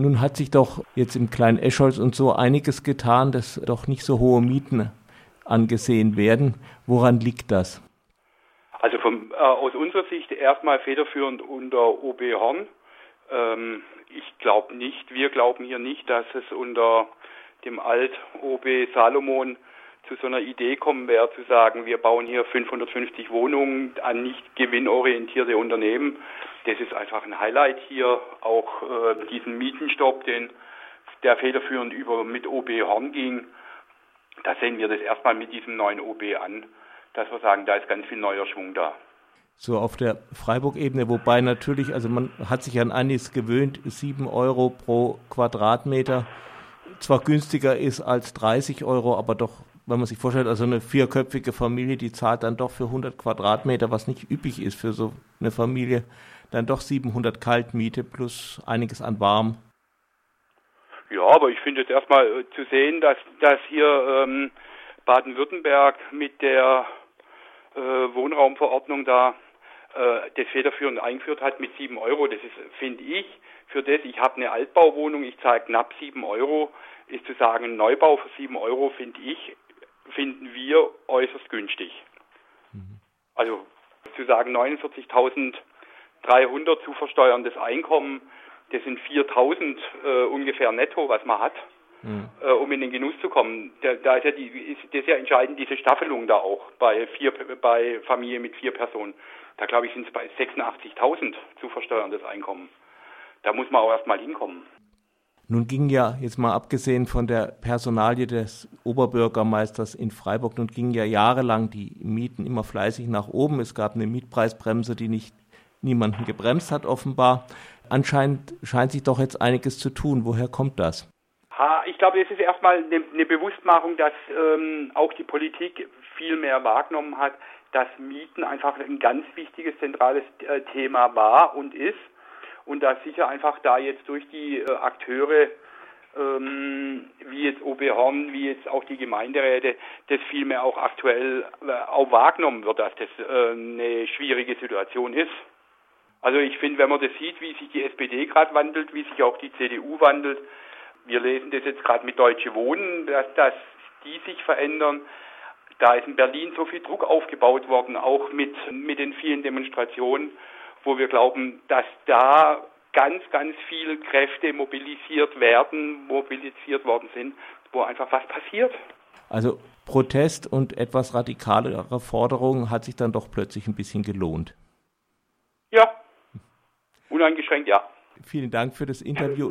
Nun hat sich doch jetzt im kleinen Escholz und so einiges getan, dass doch nicht so hohe Mieten angesehen werden. Woran liegt das? Also vom, äh, aus unserer Sicht erstmal federführend unter OB Horn. Ähm, ich glaube nicht, wir glauben hier nicht, dass es unter dem Alt-OB Salomon zu so einer Idee kommen wäre, zu sagen, wir bauen hier 550 Wohnungen an nicht gewinnorientierte Unternehmen. Das ist einfach ein Highlight hier, auch äh, diesen Mietenstopp, den der federführend über mit OB Horn ging. Da sehen wir das erstmal mit diesem neuen OB an, dass wir sagen, da ist ganz viel neuer Schwung da so auf der Freiburg-Ebene, wobei natürlich, also man hat sich an einiges gewöhnt, 7 Euro pro Quadratmeter zwar günstiger ist als 30 Euro, aber doch, wenn man sich vorstellt, also eine vierköpfige Familie, die zahlt dann doch für 100 Quadratmeter, was nicht üblich ist für so eine Familie, dann doch 700 Kaltmiete plus einiges an Warm. Ja, aber ich finde es erstmal äh, zu sehen, dass, dass hier ähm, Baden-Württemberg mit der äh, Wohnraumverordnung da äh, das federführend eingeführt hat mit sieben Euro. Das ist, finde ich, für das, ich habe eine Altbauwohnung, ich zahle knapp sieben Euro, ist zu sagen, Neubau für sieben Euro, finde ich, finden wir äußerst günstig. Mhm. Also zu sagen 49.300 zu versteuerndes Einkommen, das sind 4.000 äh, ungefähr netto, was man hat, mhm. äh, um in den Genuss zu kommen. Da, da ist ja die, ist, das ist ja entscheidend diese Staffelung da auch bei vier, bei Familie mit vier Personen. Da glaube ich sind es bei 86.000 zu versteuerndes Einkommen. Da muss man auch erstmal hinkommen. Nun ging ja, jetzt mal abgesehen von der Personalie des Oberbürgermeisters in Freiburg, nun gingen ja jahrelang die Mieten immer fleißig nach oben. Es gab eine Mietpreisbremse, die nicht niemanden gebremst hat, offenbar. Anscheinend scheint sich doch jetzt einiges zu tun. Woher kommt das? Ha, ich glaube, es ist erstmal eine, eine Bewusstmachung, dass ähm, auch die Politik viel mehr wahrgenommen hat, dass Mieten einfach ein ganz wichtiges zentrales äh, Thema war und ist und dass sicher einfach da jetzt durch die äh, Akteure ähm, wie jetzt OB Horn, wie jetzt auch die Gemeinderäte, das vielmehr auch aktuell äh, auch wahrgenommen wird, dass das äh, eine schwierige Situation ist. Also ich finde, wenn man das sieht, wie sich die SPD gerade wandelt, wie sich auch die CDU wandelt, wir lesen das jetzt gerade mit Deutsche Wohnen, dass, dass die sich verändern, da ist in Berlin so viel Druck aufgebaut worden, auch mit, mit den vielen Demonstrationen, wo wir glauben, dass da ganz, ganz viele Kräfte mobilisiert werden, mobilisiert worden sind, wo einfach was passiert. Also Protest und etwas radikalere Forderungen hat sich dann doch plötzlich ein bisschen gelohnt. Ja, uneingeschränkt ja. Vielen Dank für das Interview.